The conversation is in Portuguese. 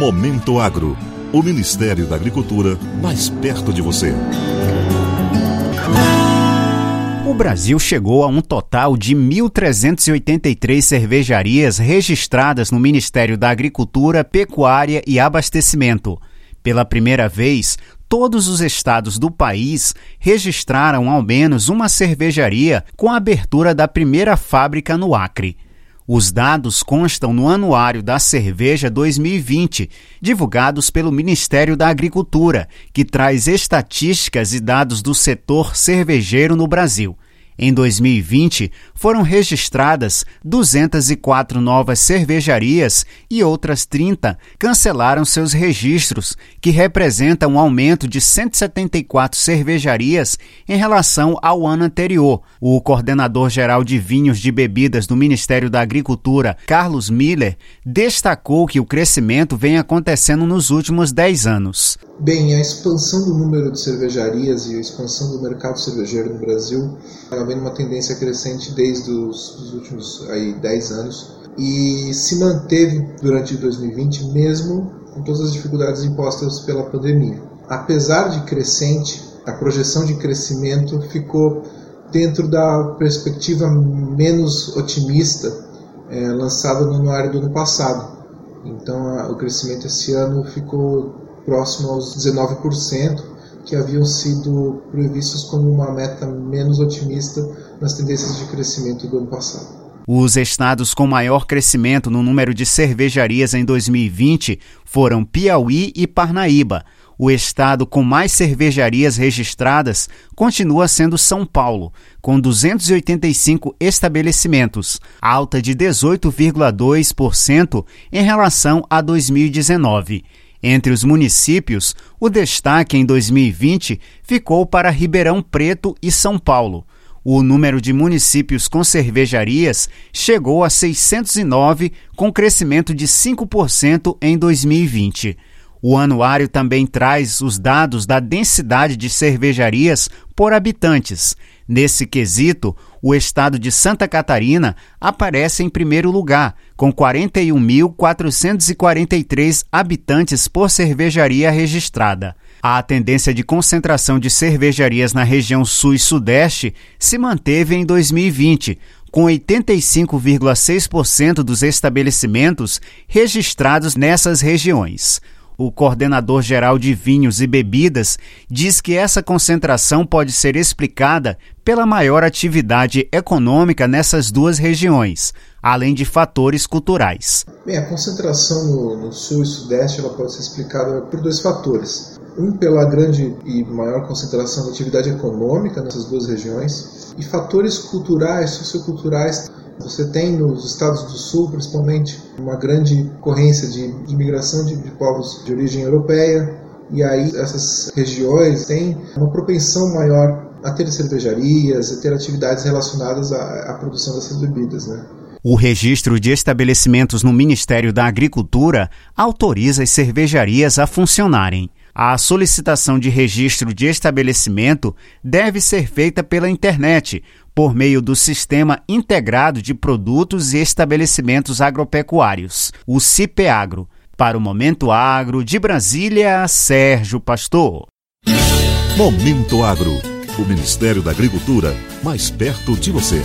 Momento Agro. O Ministério da Agricultura mais perto de você. O Brasil chegou a um total de 1.383 cervejarias registradas no Ministério da Agricultura, Pecuária e Abastecimento. Pela primeira vez, todos os estados do país registraram ao menos uma cervejaria com a abertura da primeira fábrica no Acre. Os dados constam no Anuário da Cerveja 2020, divulgados pelo Ministério da Agricultura, que traz estatísticas e dados do setor cervejeiro no Brasil. Em 2020, foram registradas 204 novas cervejarias e outras 30 cancelaram seus registros, que representa um aumento de 174 cervejarias em relação ao ano anterior. O coordenador-geral de vinhos de bebidas do Ministério da Agricultura, Carlos Miller, destacou que o crescimento vem acontecendo nos últimos 10 anos. Bem, a expansão do número de cervejarias e a expansão do mercado cervejeiro no Brasil ela vem numa tendência crescente desde os, os últimos aí, 10 anos e se manteve durante 2020 mesmo com todas as dificuldades impostas pela pandemia. Apesar de crescente, a projeção de crescimento ficou dentro da perspectiva menos otimista é, lançada no anuário do ano passado. Então, a, o crescimento esse ano ficou próximo aos 19%, que haviam sido previstos como uma meta menos otimista nas tendências de crescimento do ano passado. Os estados com maior crescimento no número de cervejarias em 2020 foram Piauí e Parnaíba. O estado com mais cervejarias registradas continua sendo São Paulo, com 285 estabelecimentos, alta de 18,2% em relação a 2019. Entre os municípios, o destaque em 2020 ficou para Ribeirão Preto e São Paulo. O número de municípios com cervejarias chegou a 609, com crescimento de 5% em 2020. O anuário também traz os dados da densidade de cervejarias por habitantes. Nesse quesito, o estado de Santa Catarina aparece em primeiro lugar, com 41.443 habitantes por cervejaria registrada. A tendência de concentração de cervejarias na região sul e sudeste se manteve em 2020, com 85,6% dos estabelecimentos registrados nessas regiões o coordenador geral de vinhos e bebidas, diz que essa concentração pode ser explicada pela maior atividade econômica nessas duas regiões, além de fatores culturais. Bem, a concentração no, no sul e sudeste ela pode ser explicada por dois fatores. Um, pela grande e maior concentração da atividade econômica nessas duas regiões, e fatores culturais, socioculturais você tem nos estados do sul, principalmente, uma grande corrência de imigração de, de povos de origem europeia, e aí essas regiões têm uma propensão maior a ter cervejarias, a ter atividades relacionadas à, à produção dessas bebidas, né? O registro de estabelecimentos no Ministério da Agricultura autoriza as cervejarias a funcionarem. A solicitação de registro de estabelecimento deve ser feita pela internet, por meio do Sistema Integrado de Produtos e Estabelecimentos Agropecuários, o CIPEAGRO. Para o Momento Agro, de Brasília, Sérgio Pastor. Momento Agro, o Ministério da Agricultura, mais perto de você.